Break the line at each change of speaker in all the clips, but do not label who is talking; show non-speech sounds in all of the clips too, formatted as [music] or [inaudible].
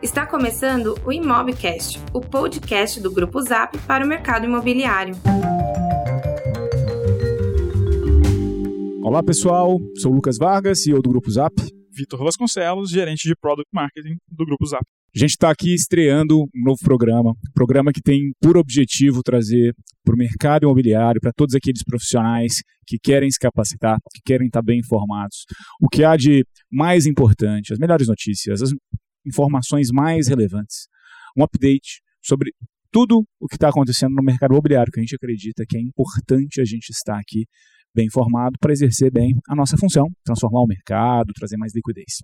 Está começando o Imobcast, o podcast do Grupo Zap para o mercado imobiliário.
Olá pessoal, sou Lucas Vargas, CEO do Grupo Zap.
Vitor Vasconcelos, gerente de Product Marketing do Grupo Zap.
A gente está aqui estreando um novo programa, um programa que tem por objetivo trazer para o mercado imobiliário, para todos aqueles profissionais que querem se capacitar, que querem estar bem informados, o que há de mais importante, as melhores notícias, as informações mais relevantes, um update sobre tudo o que está acontecendo no mercado imobiliário, que a gente acredita que é importante a gente estar aqui bem informado para exercer bem a nossa função, transformar o mercado, trazer mais liquidez.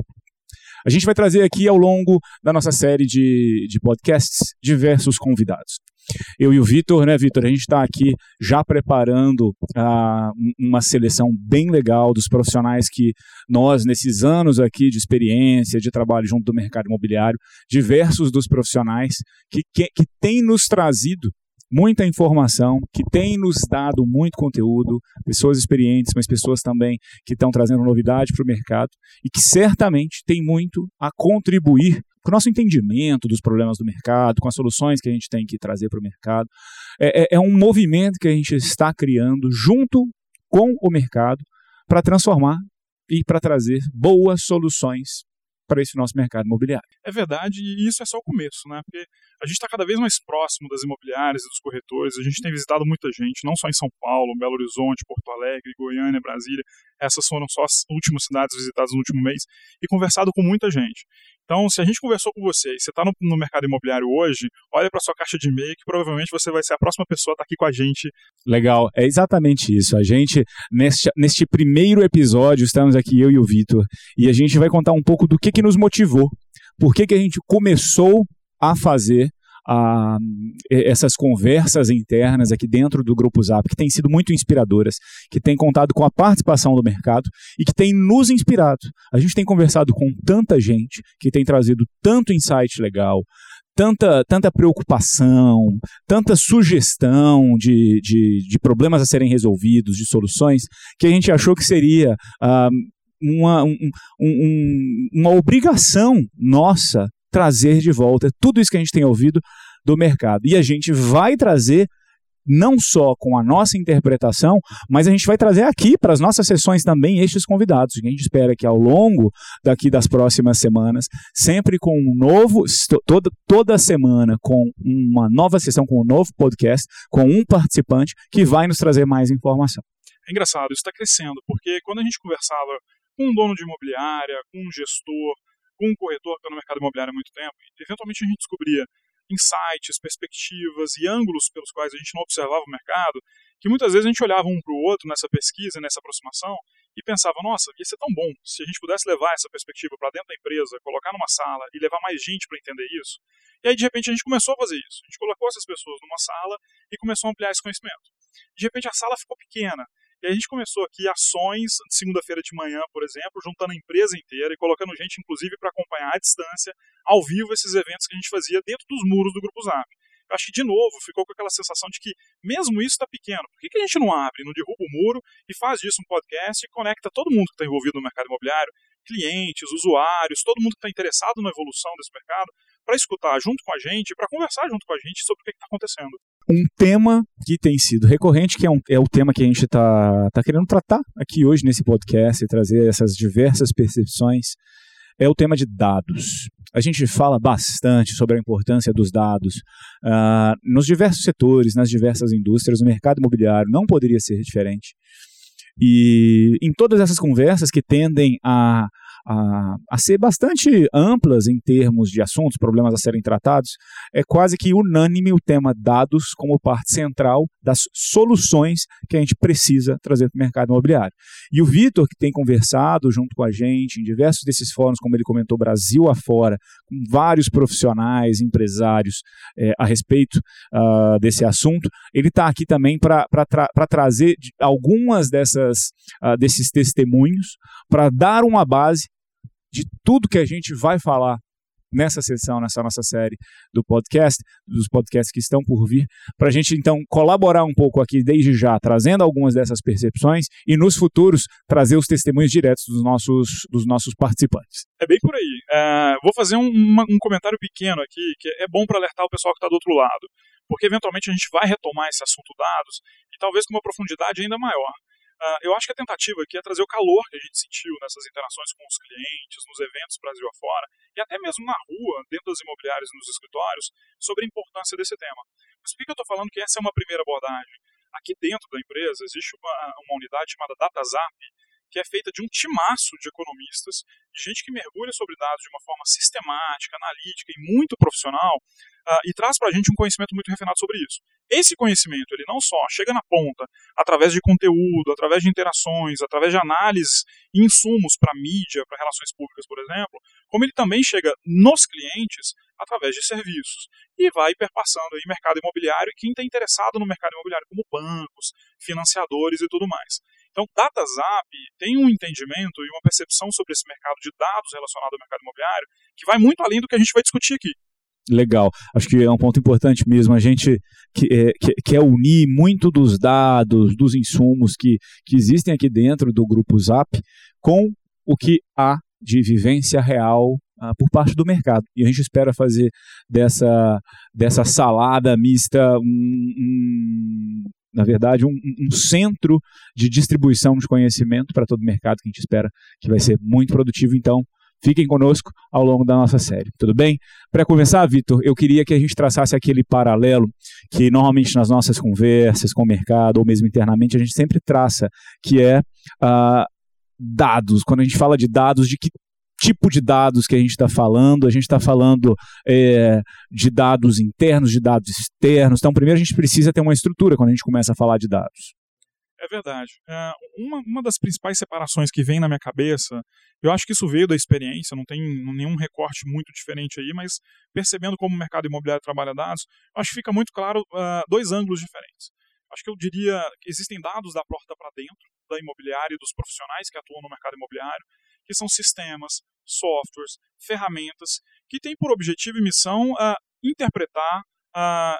A gente vai trazer aqui ao longo da nossa série de, de podcasts diversos convidados. Eu e o Vitor, né, Vitor? A gente está aqui já preparando uh, uma seleção bem legal dos profissionais que nós, nesses anos aqui de experiência, de trabalho junto do mercado imobiliário, diversos dos profissionais que, que, que têm nos trazido muita informação, que tem nos dado muito conteúdo, pessoas experientes, mas pessoas também que estão trazendo novidade para o mercado e que certamente tem muito a contribuir com o nosso entendimento dos problemas do mercado, com as soluções que a gente tem que trazer para o mercado. É, é, é um movimento que a gente está criando junto com o mercado para transformar e para trazer boas soluções para esse nosso mercado imobiliário.
É verdade, e isso é só o começo, né? Porque a gente está cada vez mais próximo das imobiliárias e dos corretores. A gente tem visitado muita gente, não só em São Paulo, Belo Horizonte, Porto Alegre, Goiânia, Brasília. Essas foram só as últimas cidades visitadas no último mês e conversado com muita gente. Então, se a gente conversou com você e você está no, no, mercado imobiliário hoje, olha para sua caixa de e-mail que provavelmente você vai ser a próxima pessoa a estar tá aqui com a gente.
Legal, é exatamente isso. A gente, neste, neste primeiro episódio, estamos aqui eu e o Vitor, e a gente vai contar um pouco do que, que nos motivou, por que, que a gente começou a fazer a, essas conversas internas aqui dentro do Grupo Zap, que têm sido muito inspiradoras, que têm contado com a participação do mercado e que têm nos inspirado. A gente tem conversado com tanta gente que tem trazido tanto insight legal, tanta, tanta preocupação, tanta sugestão de, de, de, problemas a serem resolvidos, de soluções, que a gente achou que seria uh, uma, um, um, uma obrigação nossa trazer de volta tudo isso que a gente tem ouvido do mercado. E a gente vai trazer não só com a nossa interpretação, mas a gente vai trazer aqui para as nossas sessões também estes convidados. A gente espera que ao longo daqui das próximas semanas, sempre com um novo, toda, toda semana com uma nova sessão, com um novo podcast, com um participante que vai nos trazer mais informação.
É engraçado, isso está crescendo, porque quando a gente conversava com um dono de imobiliária, com um gestor, um corretor que está no mercado imobiliário há muito tempo, eventualmente a gente descobria insights, perspectivas e ângulos pelos quais a gente não observava o mercado, que muitas vezes a gente olhava um para o outro nessa pesquisa, nessa aproximação, e pensava, nossa, ia ser tão bom se a gente pudesse levar essa perspectiva para dentro da empresa, colocar numa sala e levar mais gente para entender isso. E aí, de repente, a gente começou a fazer isso. A gente colocou essas pessoas numa sala e começou a ampliar esse conhecimento. De repente, a sala ficou pequena e a gente começou aqui ações segunda-feira de manhã, por exemplo, juntando a empresa inteira e colocando gente, inclusive, para acompanhar à distância, ao vivo, esses eventos que a gente fazia dentro dos muros do Grupo Zap. Eu acho que, de novo, ficou com aquela sensação de que, mesmo isso está pequeno, por que, que a gente não abre, não derruba o muro e faz disso um podcast e conecta todo mundo que está envolvido no mercado imobiliário, clientes, usuários, todo mundo que está interessado na evolução desse mercado, para escutar junto com a gente, para conversar junto com a gente sobre o que está acontecendo
um tema que tem sido recorrente, que é, um, é o tema que a gente está tá querendo tratar aqui hoje nesse podcast e trazer essas diversas percepções, é o tema de dados. A gente fala bastante sobre a importância dos dados uh, nos diversos setores, nas diversas indústrias, o mercado imobiliário não poderia ser diferente. E em todas essas conversas que tendem a a, a ser bastante amplas em termos de assuntos, problemas a serem tratados, é quase que unânime o tema dados como parte central das soluções que a gente precisa trazer para o mercado imobiliário. E o Vitor, que tem conversado junto com a gente em diversos desses fóruns, como ele comentou, Brasil afora, com vários profissionais, empresários é, a respeito uh, desse assunto, ele está aqui também para tra trazer algumas dessas, uh, desses testemunhos, para dar uma base de tudo que a gente vai falar nessa sessão, nessa nossa série do podcast, dos podcasts que estão por vir, para a gente então colaborar um pouco aqui desde já, trazendo algumas dessas percepções e nos futuros trazer os testemunhos diretos dos nossos, dos nossos participantes.
É bem por aí. É, vou fazer um, uma, um comentário pequeno aqui, que é bom para alertar o pessoal que está do outro lado, porque eventualmente a gente vai retomar esse assunto dados e talvez com uma profundidade ainda maior. Uh, eu acho que a tentativa aqui é trazer o calor que a gente sentiu nessas interações com os clientes, nos eventos Brasil afora, e até mesmo na rua, dentro das imobiliárias e nos escritórios, sobre a importância desse tema. Mas por que eu estou falando que essa é uma primeira abordagem? Aqui dentro da empresa existe uma, uma unidade chamada DataZap, que é feita de um timaço de economistas, de gente que mergulha sobre dados de uma forma sistemática, analítica e muito profissional, uh, e traz para a gente um conhecimento muito refinado sobre isso. Esse conhecimento, ele não só chega na ponta através de conteúdo, através de interações, através de análises e insumos para mídia, para relações públicas, por exemplo, como ele também chega nos clientes através de serviços e vai perpassando aí mercado imobiliário e quem está interessado no mercado imobiliário, como bancos, financiadores e tudo mais. Então, DataZap tem um entendimento e uma percepção sobre esse mercado de dados relacionado ao mercado imobiliário que vai muito além do que a gente vai discutir aqui.
Legal. Acho que é um ponto importante mesmo. A gente quer, quer unir muito dos dados, dos insumos que, que existem aqui dentro do grupo Zap com o que há de vivência real uh, por parte do mercado. E a gente espera fazer dessa, dessa salada mista um, um na verdade, um, um, centro de distribuição de conhecimento para todo o mercado que a gente espera que vai ser muito produtivo. Então, fiquem conosco ao longo da nossa série, tudo bem? Para começar, Vitor, eu queria que a gente traçasse aquele paralelo que normalmente nas nossas conversas com o mercado ou mesmo internamente a gente sempre traça, que é uh, dados. Quando a gente fala de dados, de que tipo de dados que a gente está falando, a gente está falando é, de dados internos, de dados externos. Então, primeiro a gente precisa ter uma estrutura quando a gente começa a falar de dados.
É verdade. É, uma, uma das principais separações que vem na minha cabeça, eu acho que isso veio da experiência, não tem nenhum recorte muito diferente aí, mas percebendo como o mercado imobiliário trabalha dados, acho que fica muito claro uh, dois ângulos diferentes. Acho que eu diria que existem dados da porta para dentro da imobiliária e dos profissionais que atuam no mercado imobiliário, que são sistemas, softwares, ferramentas, que têm por objetivo e missão uh, interpretar, uh,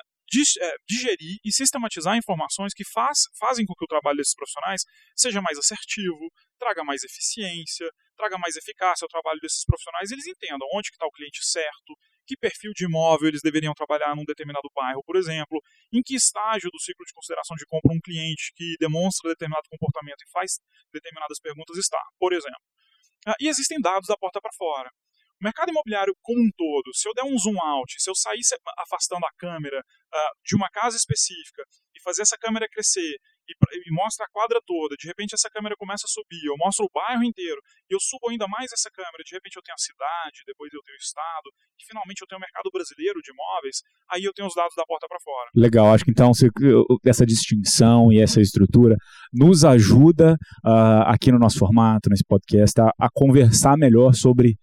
digerir e sistematizar informações que faz, fazem com que o trabalho desses profissionais seja mais assertivo, traga mais eficiência, traga mais eficácia ao trabalho desses profissionais, eles entendam onde está o cliente certo, que perfil de imóvel eles deveriam trabalhar num determinado bairro, por exemplo, em que estágio do ciclo de consideração de compra um cliente que demonstra determinado comportamento e faz determinadas perguntas está, por exemplo. Ah, e existem dados da porta para fora. O mercado imobiliário como um todo, se eu der um zoom out, se eu sair afastando a câmera uh, de uma casa específica e fazer essa câmera crescer e, mostra a quadra toda, de repente essa câmera começa a subir, eu mostro o bairro inteiro, e eu subo ainda mais essa câmera, de repente eu tenho a cidade, depois eu tenho o estado, e finalmente eu tenho o mercado brasileiro de imóveis, aí eu tenho os dados da porta para fora.
Legal, acho que então essa distinção e essa estrutura nos ajuda uh, aqui no nosso formato, nesse podcast, a, a conversar melhor sobre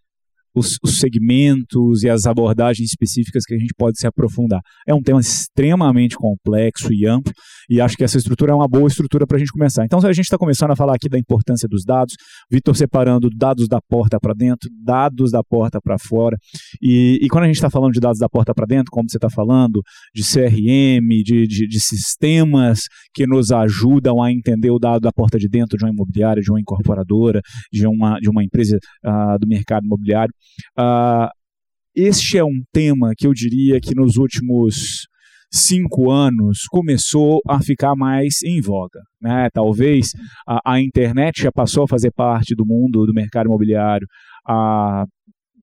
os, os, segmentos e as abordagens específicas que a gente pode se aprofundar. É um tema extremamente complexo e amplo, e acho que essa estrutura é uma boa estrutura para a gente começar. Então, a gente está começando a falar aqui da importância dos dados, Vitor separando dados da porta para dentro, dados da porta para fora, e, e, quando a gente está falando de dados da porta para dentro, como você está falando, de CRM, de, de, de sistemas que nos ajudam a entender o dado da porta de dentro de uma imobiliária, de uma incorporadora, de uma, de uma empresa uh, do mercado imobiliário, Uh, este é um tema que eu diria que nos últimos cinco anos começou a ficar mais em voga. Né? Talvez a, a internet já passou a fazer parte do mundo do mercado imobiliário há,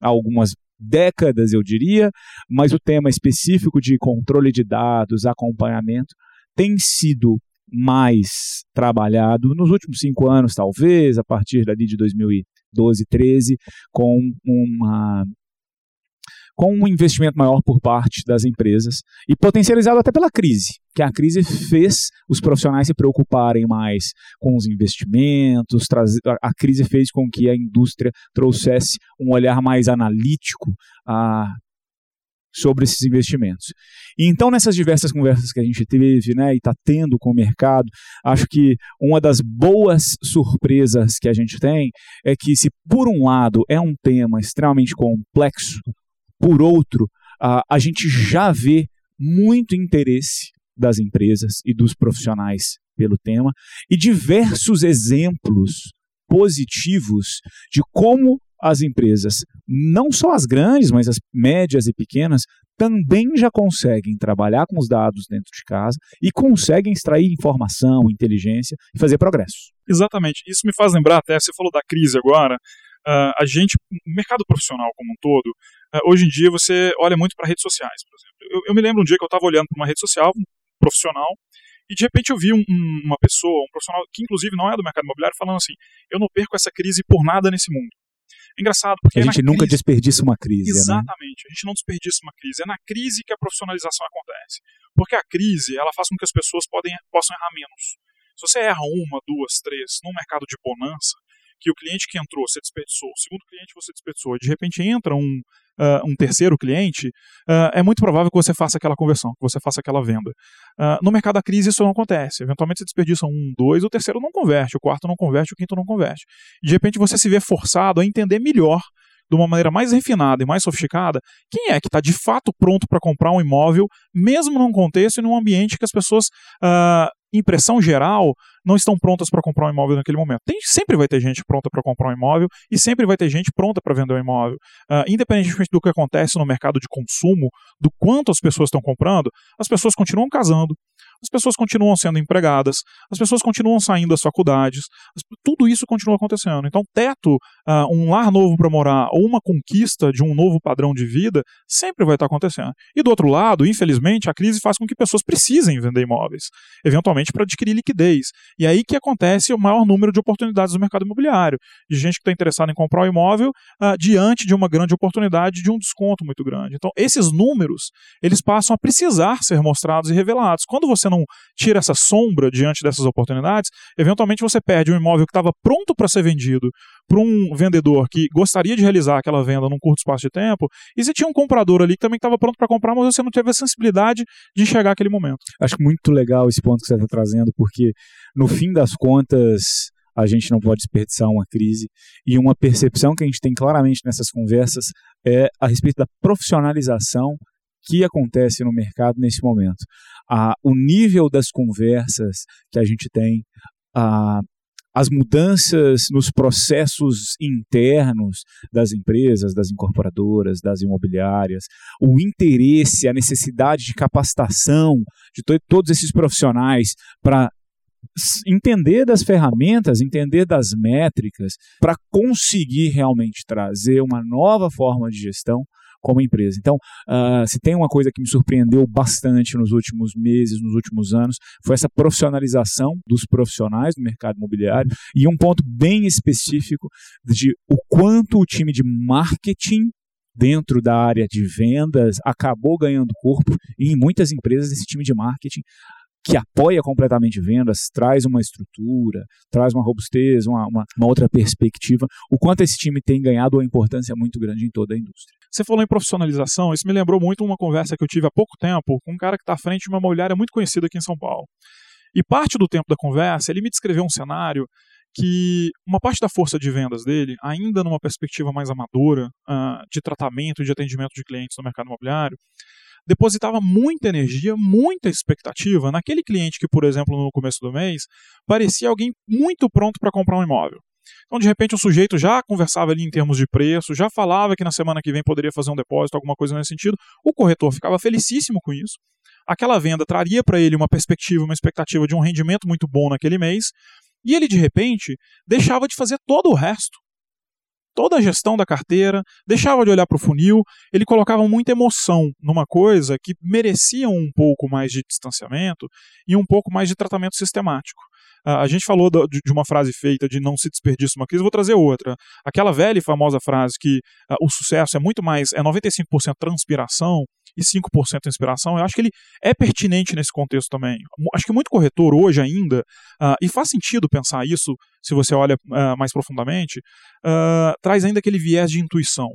algumas décadas, eu diria, mas o tema específico de controle de dados, acompanhamento, tem sido mais trabalhado nos últimos cinco anos, talvez, a partir dali de 2000 12, 13, com uma com um investimento maior por parte das empresas e potencializado até pela crise, que a crise fez os profissionais se preocuparem mais com os investimentos, a crise fez com que a indústria trouxesse um olhar mais analítico a sobre esses investimentos. E então, nessas diversas conversas que a gente teve né, e está tendo com o mercado, acho que uma das boas surpresas que a gente tem é que, se por um lado é um tema extremamente complexo, por outro, uh, a gente já vê muito interesse das empresas e dos profissionais pelo tema e diversos exemplos positivos de como as empresas, não só as grandes, mas as médias e pequenas, também já conseguem trabalhar com os dados dentro de casa e conseguem extrair informação, inteligência e fazer progresso.
Exatamente. Isso me faz lembrar até, você falou da crise agora, uh, a gente, o mercado profissional como um todo, uh, hoje em dia você olha muito para redes sociais, por exemplo. Eu, eu, me lembro um dia que eu estava olhando para uma rede social um profissional e de repente eu vi um, um, uma pessoa, um profissional que inclusive não é do mercado imobiliário, falando assim: eu não perco essa crise por nada nesse mundo. É engraçado, porque.
A gente nunca crise... desperdiça uma crise.
Né? Exatamente, né? a gente não desperdiça uma crise. É na crise que a profissionalização acontece. Porque a crise ela faz com que as pessoas podem, possam errar menos. Se você erra uma, duas, três, num mercado de bonança, que o cliente que entrou você desperdiçou, o segundo cliente você desperdiçou, de repente entra um, uh, um terceiro cliente, uh, é muito provável que você faça aquela conversão, que você faça aquela venda. Uh, no mercado da crise isso não acontece. Eventualmente você desperdiça um, dois, o terceiro não converte, o quarto não converte, o quinto não converte. De repente você se vê forçado a entender melhor de uma maneira mais refinada e mais sofisticada, quem é que está de fato pronto para comprar um imóvel, mesmo num contexto e num ambiente que as pessoas uh, impressão geral, não estão prontas para comprar um imóvel naquele momento. Tem, sempre vai ter gente pronta para comprar um imóvel e sempre vai ter gente pronta para vender um imóvel. Uh, independentemente do que acontece no mercado de consumo, do quanto as pessoas estão comprando, as pessoas continuam casando, as pessoas continuam sendo empregadas, as pessoas continuam saindo das faculdades, tudo isso continua acontecendo. Então, teto, uh, um lar novo para morar ou uma conquista de um novo padrão de vida sempre vai estar acontecendo. E do outro lado, infelizmente, a crise faz com que pessoas precisem vender imóveis, eventualmente para adquirir liquidez. E aí que acontece o maior número de oportunidades no mercado imobiliário, de gente que está interessada em comprar o um imóvel uh, diante de uma grande oportunidade de um desconto muito grande. Então, esses números, eles passam a precisar ser mostrados e revelados. Quando você não tira essa sombra diante dessas oportunidades, eventualmente você perde um imóvel que estava pronto para ser vendido para um vendedor que gostaria de realizar aquela venda num curto espaço de tempo, e você tinha um comprador ali que também estava pronto para comprar, mas você não teve a sensibilidade de enxergar aquele momento.
Acho muito legal esse ponto que você está trazendo, porque no fim das contas a gente não pode desperdiçar uma crise. E uma percepção que a gente tem claramente nessas conversas é a respeito da profissionalização que acontece no mercado nesse momento. Ah, o nível das conversas que a gente tem, ah, as mudanças nos processos internos das empresas, das incorporadoras, das imobiliárias, o interesse, a necessidade de capacitação de to todos esses profissionais para entender das ferramentas, entender das métricas, para conseguir realmente trazer uma nova forma de gestão como empresa. Então, uh, se tem uma coisa que me surpreendeu bastante nos últimos meses, nos últimos anos, foi essa profissionalização dos profissionais do mercado imobiliário e um ponto bem específico de o quanto o time de marketing dentro da área de vendas acabou ganhando corpo e em muitas empresas esse time de marketing que apoia completamente vendas, traz uma estrutura, traz uma robustez, uma, uma, uma, outra perspectiva, o quanto esse time tem ganhado uma importância muito grande em toda a indústria.
Você falou em profissionalização, isso me lembrou muito uma conversa que eu tive há pouco tempo com um cara que está à frente de uma imobiliária muito conhecida aqui em São Paulo. E parte do tempo da conversa, ele me descreveu um cenário que uma parte da força de vendas dele, ainda numa perspectiva mais amadora uh, de tratamento e de atendimento de clientes no mercado imobiliário, depositava muita energia, muita expectativa naquele cliente que, por exemplo, no começo do mês, parecia alguém muito pronto para comprar um imóvel. Então, de repente, o sujeito já conversava ali em termos de preço, já falava que na semana que vem poderia fazer um depósito, alguma coisa nesse sentido. O corretor ficava felicíssimo com isso. Aquela venda traria para ele uma perspectiva, uma expectativa de um rendimento muito bom naquele mês. E ele, de repente, deixava de fazer todo o resto toda a gestão da carteira, deixava de olhar para o funil, ele colocava muita emoção numa coisa que merecia um pouco mais de distanciamento e um pouco mais de tratamento sistemático. A gente falou de uma frase feita de não se desperdiça uma crise, vou trazer outra. Aquela velha e famosa frase que o sucesso é muito mais, é 95% transpiração e 5% inspiração, eu acho que ele é pertinente nesse contexto também. Acho que muito corretor hoje ainda, uh, e faz sentido pensar isso se você olha uh, mais profundamente, uh, traz ainda aquele viés de intuição.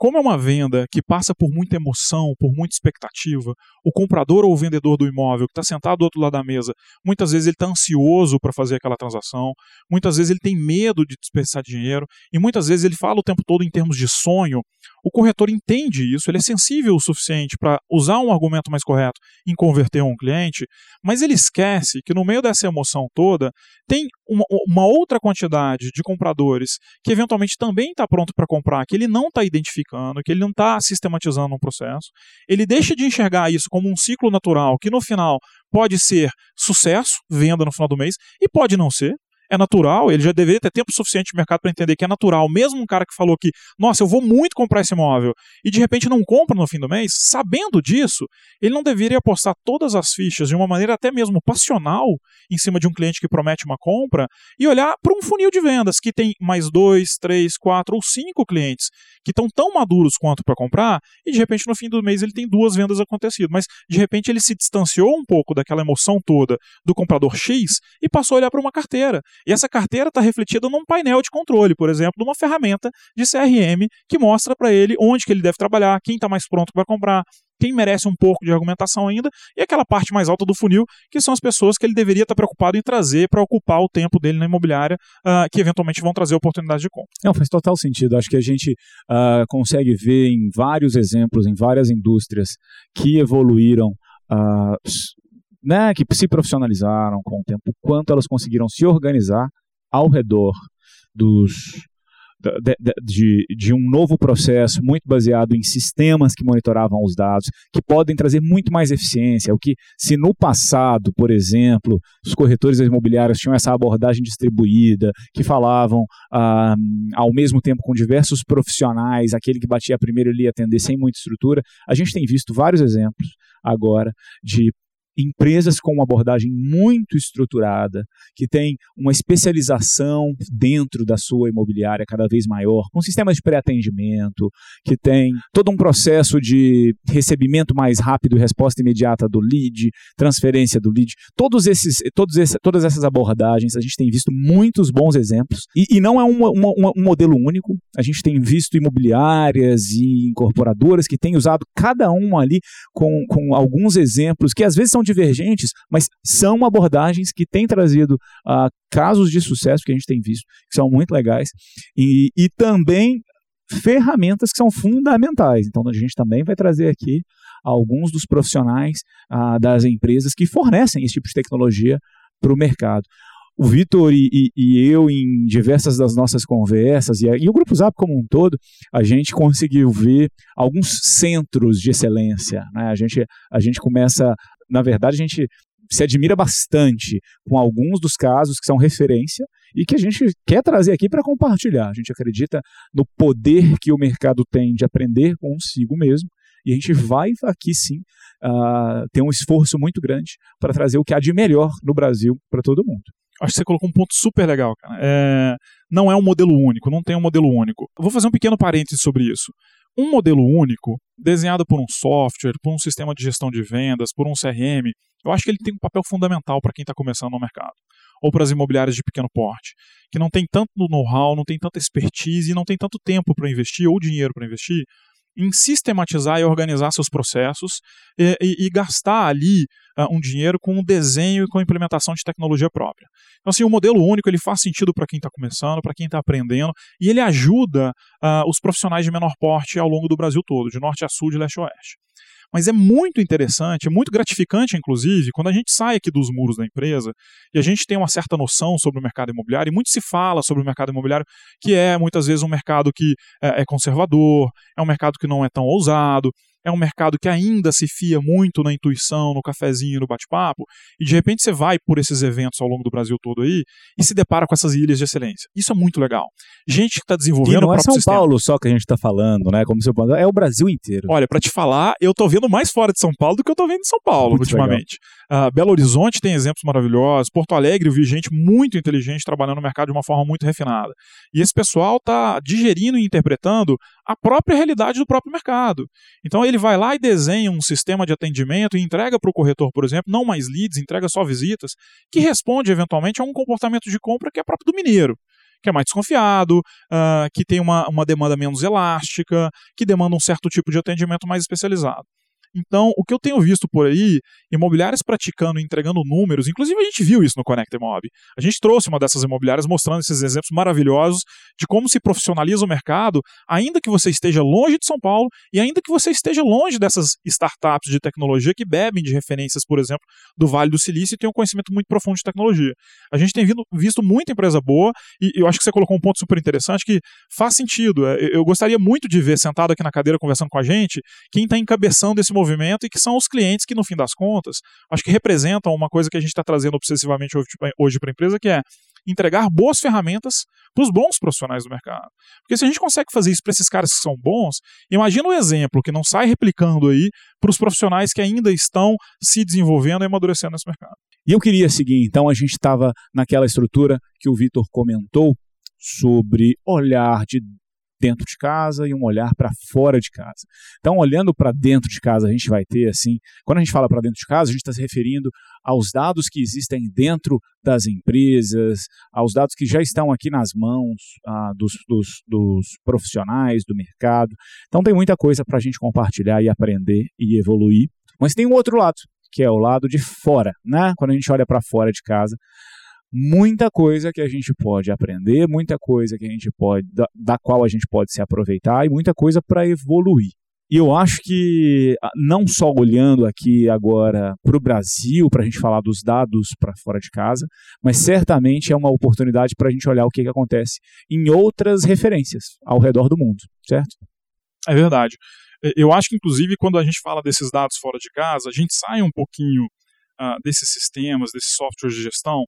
Como é uma venda que passa por muita emoção, por muita expectativa, o comprador ou o vendedor do imóvel que está sentado do outro lado da mesa, muitas vezes ele está ansioso para fazer aquela transação, muitas vezes ele tem medo de desperdiçar dinheiro e muitas vezes ele fala o tempo todo em termos de sonho. O corretor entende isso, ele é sensível o suficiente para usar um argumento mais correto em converter um cliente, mas ele esquece que no meio dessa emoção toda tem uma, uma outra quantidade de compradores que eventualmente também está pronto para comprar, que ele não está identificando, que ele não está sistematizando um processo. Ele deixa de enxergar isso como um ciclo natural que no final pode ser sucesso, venda no final do mês, e pode não ser é natural, ele já deveria ter tempo suficiente de mercado para entender que é natural, mesmo um cara que falou que, nossa, eu vou muito comprar esse imóvel, e de repente não compra no fim do mês, sabendo disso, ele não deveria apostar todas as fichas de uma maneira até mesmo passional em cima de um cliente que promete uma compra e olhar para um funil de vendas que tem mais dois, três, quatro ou cinco clientes que estão tão maduros quanto para comprar, e de repente no fim do mês ele tem duas vendas acontecidas, mas de repente ele se distanciou um pouco daquela emoção toda do comprador X e passou a olhar para uma carteira. E essa carteira está refletida num painel de controle, por exemplo, numa ferramenta de CRM que mostra para ele onde que ele deve trabalhar, quem está mais pronto para comprar, quem merece um pouco de argumentação ainda, e aquela parte mais alta do funil, que são as pessoas que ele deveria estar tá preocupado em trazer para ocupar o tempo dele na imobiliária, uh, que eventualmente vão trazer oportunidades de compra.
Não, faz total sentido. Acho que a gente uh, consegue ver em vários exemplos, em várias indústrias que evoluíram uh, né, que se profissionalizaram com o tempo, quanto elas conseguiram se organizar ao redor dos, de, de, de, um novo processo muito baseado em sistemas que monitoravam os dados, que podem trazer muito mais eficiência. O que, se no passado, por exemplo, os corretores imobiliários tinham essa abordagem distribuída, que falavam ah, ao mesmo tempo com diversos profissionais, aquele que batia primeiro ele ia atender sem muita estrutura, a gente tem visto vários exemplos agora de empresas com uma abordagem muito estruturada, que tem uma especialização dentro da sua imobiliária cada vez maior, com sistemas de pré-atendimento, que tem todo um processo de recebimento mais rápido e resposta imediata do lead, transferência do lead, todos esses, todos esse, todas essas abordagens, a gente tem visto muitos bons exemplos, e, e não é um, um, um modelo único, a gente tem visto imobiliárias e incorporadoras que têm usado cada uma ali com, com alguns exemplos que às vezes são divergentes, mas são abordagens que têm trazido uh, casos de sucesso que a gente tem visto, que são muito legais, e, e também ferramentas que são fundamentais. Então, a gente também vai trazer aqui alguns dos profissionais uh, das empresas que fornecem esse tipo de tecnologia para o mercado o Vitor e, e, e, eu, em diversas das nossas conversas, e, e, o Grupo Zap como um todo, a gente conseguiu ver alguns centros de excelência. Né? A, gente, a gente começa na verdade, a gente se admira bastante com alguns dos casos que são referência e que a gente quer trazer aqui para compartilhar. A gente acredita no poder que o mercado tem de aprender consigo mesmo e a gente vai aqui sim uh, ter um esforço muito grande para trazer o que há de melhor no Brasil para todo mundo.
Acho que você colocou um ponto super legal, cara. É, não é um modelo único, não tem um modelo único. Vou fazer um pequeno parênteses sobre isso. Um modelo único, desenhado por um software, por um sistema de gestão de vendas, por um CRM, eu acho que ele tem um papel fundamental para quem está começando no mercado. Ou para as imobiliárias de pequeno porte, que não tem tanto know-how, não tem tanta expertise, não tem tanto tempo para investir ou dinheiro para investir em sistematizar e organizar seus processos e, e, e gastar ali uh, um dinheiro com o desenho e com a implementação de tecnologia própria. Então, assim, o modelo único ele faz sentido para quem está começando, para quem está aprendendo, e ele ajuda uh, os profissionais de menor porte ao longo do Brasil todo, de norte a sul, de leste a oeste. Mas é muito interessante, é muito gratificante, inclusive, quando a gente sai aqui dos muros da empresa e a gente tem uma certa noção sobre o mercado imobiliário, e muito se fala sobre o mercado imobiliário, que é muitas vezes um mercado que é, é conservador, é um mercado que não é tão ousado, é um mercado que ainda se fia muito na intuição, no cafezinho, no bate-papo, e de repente você vai por esses eventos ao longo do Brasil todo aí e se depara com essas ilhas de excelência. Isso é muito legal. Gente que está desenvolvendo
e não
é
São
sistema.
Paulo só que a gente está falando, né? Como seu é o Brasil inteiro.
Olha, para te falar, eu estou vendo mais fora de São Paulo do que eu estou vendo em São Paulo muito ultimamente. Uh, Belo Horizonte tem exemplos maravilhosos. Porto Alegre eu vi gente muito inteligente trabalhando no mercado de uma forma muito refinada. E esse pessoal está digerindo e interpretando a própria realidade do próprio mercado. Então ele vai lá e desenha um sistema de atendimento e entrega para o corretor, por exemplo, não mais leads, entrega só visitas, que responde eventualmente a um comportamento de compra que é próprio do mineiro que é mais desconfiado, uh, que tem uma, uma demanda menos elástica, que demanda um certo tipo de atendimento mais especializado. Então, o que eu tenho visto por aí, imobiliárias praticando entregando números, inclusive a gente viu isso no Connect Mob. A gente trouxe uma dessas imobiliárias mostrando esses exemplos maravilhosos de como se profissionaliza o mercado, ainda que você esteja longe de São Paulo e ainda que você esteja longe dessas startups de tecnologia que bebem de referências, por exemplo, do Vale do Silício e têm um conhecimento muito profundo de tecnologia. A gente tem visto muita empresa boa e eu acho que você colocou um ponto super interessante que faz sentido. É, eu gostaria muito de ver sentado aqui na cadeira conversando com a gente quem está encabeçando esse movimento e que são os clientes que, no fim das contas, acho que representam uma coisa que a gente está trazendo obsessivamente hoje para a empresa, que é entregar boas ferramentas para os bons profissionais do mercado. Porque se a gente consegue fazer isso para esses caras que são bons, imagina o exemplo que não sai replicando aí para os profissionais que ainda estão se desenvolvendo e amadurecendo nesse mercado.
E eu queria seguir, então a gente estava naquela estrutura que o Vitor comentou sobre olhar de dentro de casa e um olhar para fora de casa. Então, olhando para dentro de casa, a gente vai ter assim, quando a gente fala para dentro de casa, a gente está se referindo aos dados que existem dentro das empresas, aos dados que já estão aqui nas mãos ah, dos, dos, dos profissionais do mercado. Então, tem muita coisa para a gente compartilhar e aprender e evoluir. Mas tem um outro lado, que é o lado de fora, né? Quando a gente olha para fora de casa, muita coisa que a gente pode aprender, muita coisa que a gente pode, da, da qual a gente pode se aproveitar e muita coisa para evoluir. E eu acho que, não só olhando aqui agora para o Brasil, para a gente falar dos dados para fora de casa, mas certamente é uma oportunidade para a gente olhar o que, que acontece em outras referências ao redor do mundo, certo?
É verdade. Eu acho que, inclusive, quando a gente fala desses dados fora de casa, a gente sai um pouquinho uh, desses sistemas, desses softwares de gestão,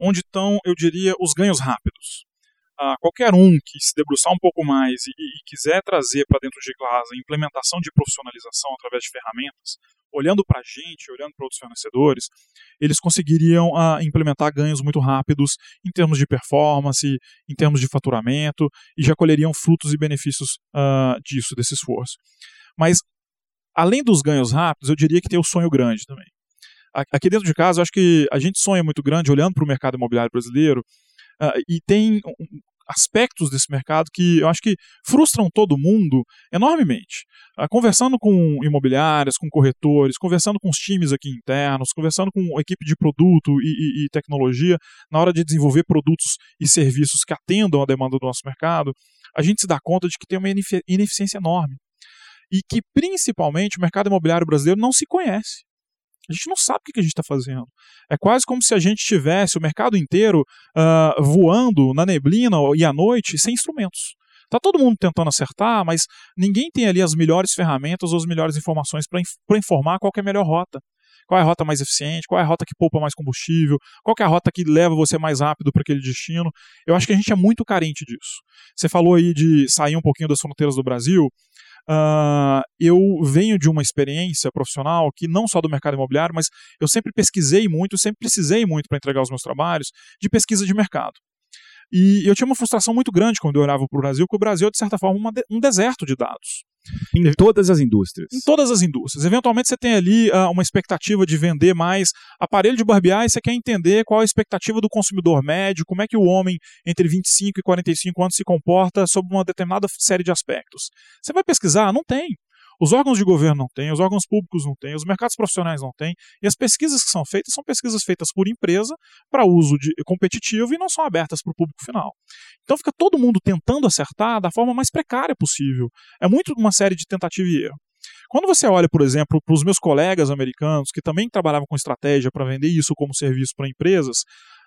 onde estão, eu diria, os ganhos rápidos. Ah, qualquer um que se debruçar um pouco mais e, e quiser trazer para dentro de casa a implementação de profissionalização através de ferramentas, olhando para a gente, olhando para outros fornecedores, eles conseguiriam ah, implementar ganhos muito rápidos em termos de performance, em termos de faturamento, e já colheriam frutos e benefícios ah, disso, desse esforço. Mas, além dos ganhos rápidos, eu diria que tem o sonho grande também aqui dentro de casa, eu acho que a gente sonha muito grande olhando para o mercado imobiliário brasileiro uh, e tem aspectos desse mercado que eu acho que frustram todo mundo enormemente. Uh, conversando com imobiliárias, com corretores, conversando com os times aqui internos, conversando com a equipe de produto e, e, e tecnologia, na hora de desenvolver produtos e serviços que atendam a demanda do nosso mercado, a gente se dá conta de que tem uma ineficiência enorme. E que, principalmente, o mercado imobiliário brasileiro não se conhece. A gente não sabe o que a gente está fazendo. É quase como se a gente tivesse o mercado inteiro uh, voando na neblina e à noite sem instrumentos. Está todo mundo tentando acertar, mas ninguém tem ali as melhores ferramentas ou as melhores informações para informar qual é a melhor rota. Qual é a rota mais eficiente, qual é a rota que poupa mais combustível, qual é a rota que leva você mais rápido para aquele destino. Eu acho que a gente é muito carente disso. Você falou aí de sair um pouquinho das fronteiras do Brasil. Uh, eu venho de uma experiência profissional que não só do mercado imobiliário, mas eu sempre pesquisei muito, sempre precisei muito para entregar os meus trabalhos de pesquisa de mercado. E eu tinha uma frustração muito grande quando eu olhava para o Brasil, que o Brasil é, de certa forma, de, um deserto de dados.
Em todas as indústrias.
Em todas as indústrias. Eventualmente você tem ali uh, uma expectativa de vender mais aparelho de barbear e você quer entender qual a expectativa do consumidor médio, como é que o homem entre 25 e 45 anos se comporta sob uma determinada série de aspectos. Você vai pesquisar? Não tem. Os órgãos de governo não têm, os órgãos públicos não têm, os mercados profissionais não têm, e as pesquisas que são feitas são pesquisas feitas por empresa para uso de, competitivo e não são abertas para o público final. Então fica todo mundo tentando acertar da forma mais precária possível. É muito uma série de tentativa e erro. Quando você olha, por exemplo, para os meus colegas americanos que também trabalhavam com estratégia para vender isso como serviço para empresas,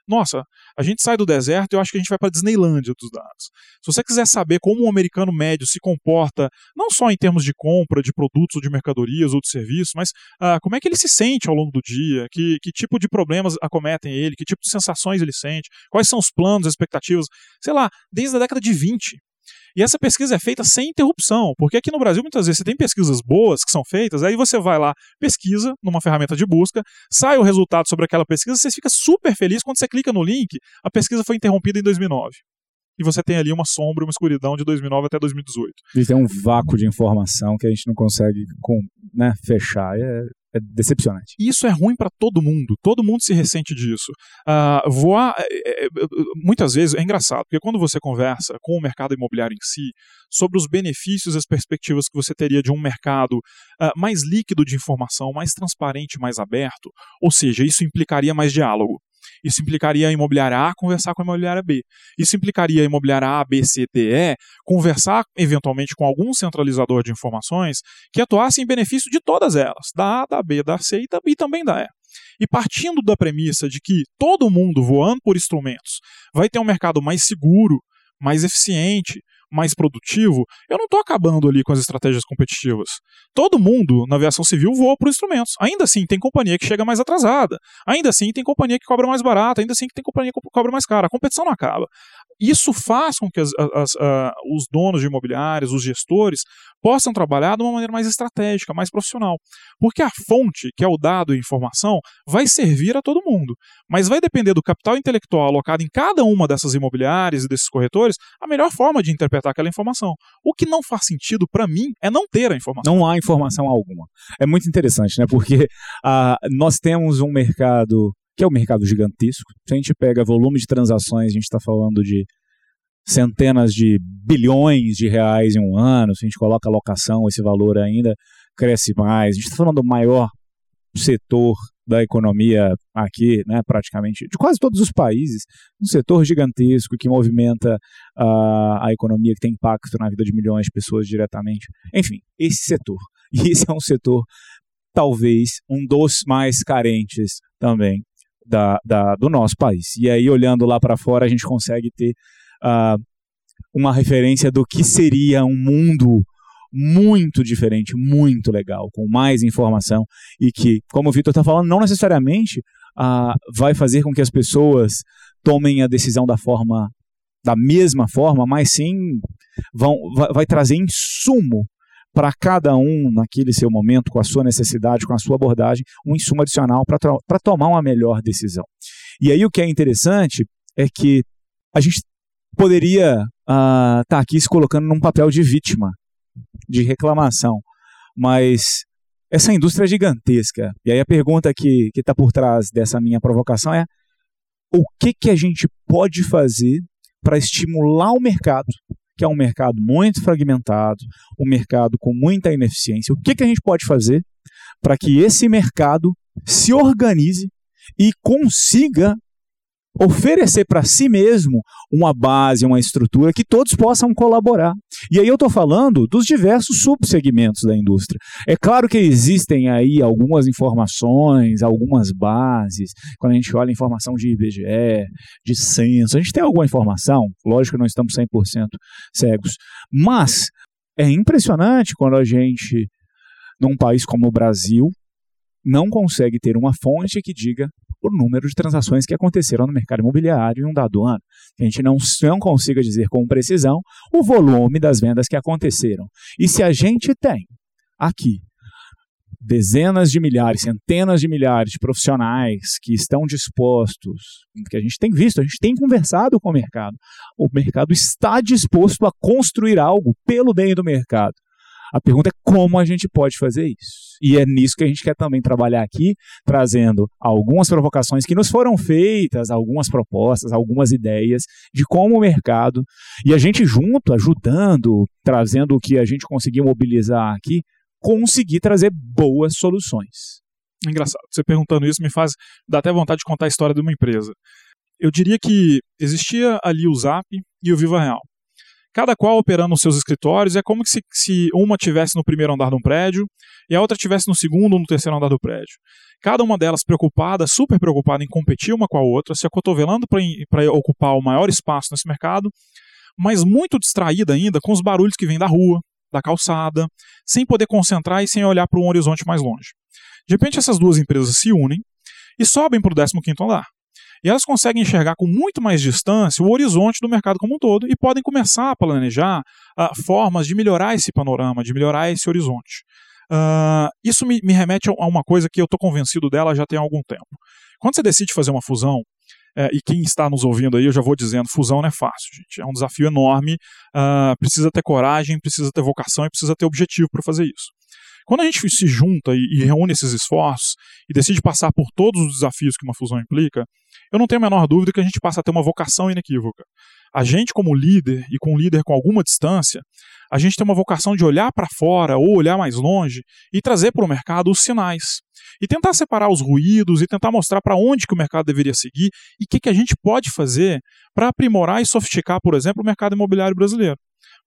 nossa, a gente sai do deserto e eu acho que a gente vai para a Disneylândia dos dados. Se você quiser saber como um americano médio se comporta, não só em termos de compra de produtos ou de mercadorias ou de serviços, mas ah, como é que ele se sente ao longo do dia, que, que tipo de problemas acometem ele, que tipo de sensações ele sente, quais são os planos, as expectativas, sei lá, desde a década de 20. E essa pesquisa é feita sem interrupção, porque aqui no Brasil muitas vezes você tem pesquisas boas que são feitas, aí você vai lá, pesquisa numa ferramenta de busca, sai o resultado sobre aquela pesquisa, você fica super feliz quando você clica no link, a pesquisa foi interrompida em 2009 e você tem ali uma sombra, uma escuridão de 2009 até 2018.
E tem um vácuo de informação que a gente não consegue com, né, fechar. É é decepcionante.
Isso é ruim para todo mundo. Todo mundo se ressente disso. Uh, voar, é, é, muitas vezes, é engraçado, porque quando você conversa com o mercado imobiliário em si, sobre os benefícios e as perspectivas que você teria de um mercado uh, mais líquido de informação, mais transparente, mais aberto, ou seja, isso implicaria mais diálogo. Isso implicaria a imobiliária A conversar com a imobiliária B. Isso implicaria a imobiliária A, B, C, D, E conversar eventualmente com algum centralizador de informações que atuasse em benefício de todas elas, da A, da B, da C e, também da E. E partindo da premissa de que todo mundo voando por instrumentos vai ter um mercado mais seguro, mais eficiente, mais produtivo, eu não estou acabando ali com as estratégias competitivas. Todo mundo na aviação civil voa por instrumentos. Ainda assim, tem companhia que chega mais atrasada. Ainda assim, tem companhia que cobra mais barato. Ainda assim, tem companhia que cobra mais cara. A competição não acaba. Isso faz com que as, as, os donos de imobiliários, os gestores, possam trabalhar de uma maneira mais estratégica, mais profissional. Porque a fonte, que é o dado e informação, vai servir a todo mundo. Mas vai depender do capital intelectual alocado em cada uma dessas imobiliárias e desses corretores a melhor forma de interpretar aquela informação. O que não faz sentido para mim é não ter a informação.
Não há informação alguma. É muito interessante, né? Porque uh, nós temos um mercado que é um mercado gigantesco. Se a gente pega volume de transações, a gente está falando de centenas de bilhões de reais em um ano. Se a gente coloca a locação, esse valor ainda cresce mais. A gente está falando do maior setor da economia aqui, né, praticamente, de quase todos os países, um setor gigantesco que movimenta uh, a economia, que tem impacto na vida de milhões de pessoas diretamente. Enfim, esse setor. [laughs] E esse é um setor, talvez, um dos mais carentes também da, da, do nosso país. E aí, olhando lá para fora, a gente consegue ter uh, uma referência do que seria um mundo muito diferente, muito legal, com mais informação e que, como o Vitor está falando, não necessariamente uh, vai fazer com que as pessoas tomem a decisão da forma da mesma forma, mas sim vão, vai, vai trazer insumo para cada um, naquele seu momento, com a sua necessidade, com a sua abordagem, um insumo adicional para tomar uma melhor decisão. E aí o que é interessante é que a gente poderia estar uh, tá aqui se colocando num papel de vítima, de reclamação, mas essa indústria é gigantesca. E aí a pergunta que está por trás dessa minha provocação é o que, que a gente pode fazer para estimular o mercado que é um mercado muito fragmentado, um mercado com muita ineficiência. O que, que a gente pode fazer para que esse mercado se organize e consiga oferecer para si mesmo uma base, uma estrutura que todos possam colaborar. E aí eu estou falando dos diversos subsegmentos da indústria. É claro que existem aí algumas informações, algumas bases, quando a gente olha informação de IBGE, de censo, a gente tem alguma informação, lógico que não estamos 100% cegos, mas é impressionante quando a gente, num país como o Brasil, não consegue ter uma fonte que diga o número de transações que aconteceram no mercado imobiliário em um dado ano. A gente não, não consiga dizer com precisão o volume das vendas que aconteceram. E se a gente tem aqui dezenas de milhares, centenas de milhares de profissionais que estão dispostos, que a gente tem visto, a gente tem conversado com o mercado. O mercado está disposto a construir algo pelo bem do mercado. A pergunta é como a gente pode fazer isso. E é nisso que a gente quer também trabalhar aqui, trazendo algumas provocações que nos foram feitas, algumas propostas, algumas ideias de como o mercado, e a gente junto, ajudando, trazendo o que a gente conseguiu mobilizar aqui, conseguir trazer boas soluções.
Engraçado, você perguntando isso me faz, dá até vontade de contar a história de uma empresa. Eu diria que existia ali o Zap e o Viva Real cada qual operando nos seus escritórios. É como se, se uma tivesse no primeiro andar de um prédio e a outra tivesse no segundo ou no terceiro andar do prédio. Cada uma delas preocupada, super preocupada em competir uma com a outra, se acotovelando para ocupar o maior espaço nesse mercado, mas muito distraída ainda com os barulhos que vêm da rua, da calçada, sem poder concentrar e sem olhar para um horizonte mais longe. De repente, essas duas empresas se unem e sobem para o 15 andar. E elas conseguem enxergar com muito mais distância o horizonte do mercado como um todo e podem começar a planejar uh, formas de melhorar esse panorama, de melhorar esse horizonte. Uh, isso me, me, remete a uma coisa que eu estou convencido dela já tem algum tempo. Quando você decide fazer uma fusão, é, e quem está nos ouvindo aí, eu já vou dizendo, fusão não é fácil, gente. É um desafio enorme, uh, precisa ter coragem, precisa ter vocação e precisa ter objetivo para fazer isso. Quando a gente se junta e, e reúne esses esforços e decide passar por todos os desafios que uma fusão implica, eu não tenho a menor dúvida que a gente passa a ter uma vocação inequívoca. A gente, como líder, e com um líder com alguma distância, a gente tem uma vocação de olhar para fora ou olhar mais longe e trazer para o mercado os sinais. E tentar separar os ruídos e tentar mostrar para onde que o mercado deveria seguir e o que, que a gente pode fazer para aprimorar e sofisticar, por exemplo, o mercado imobiliário brasileiro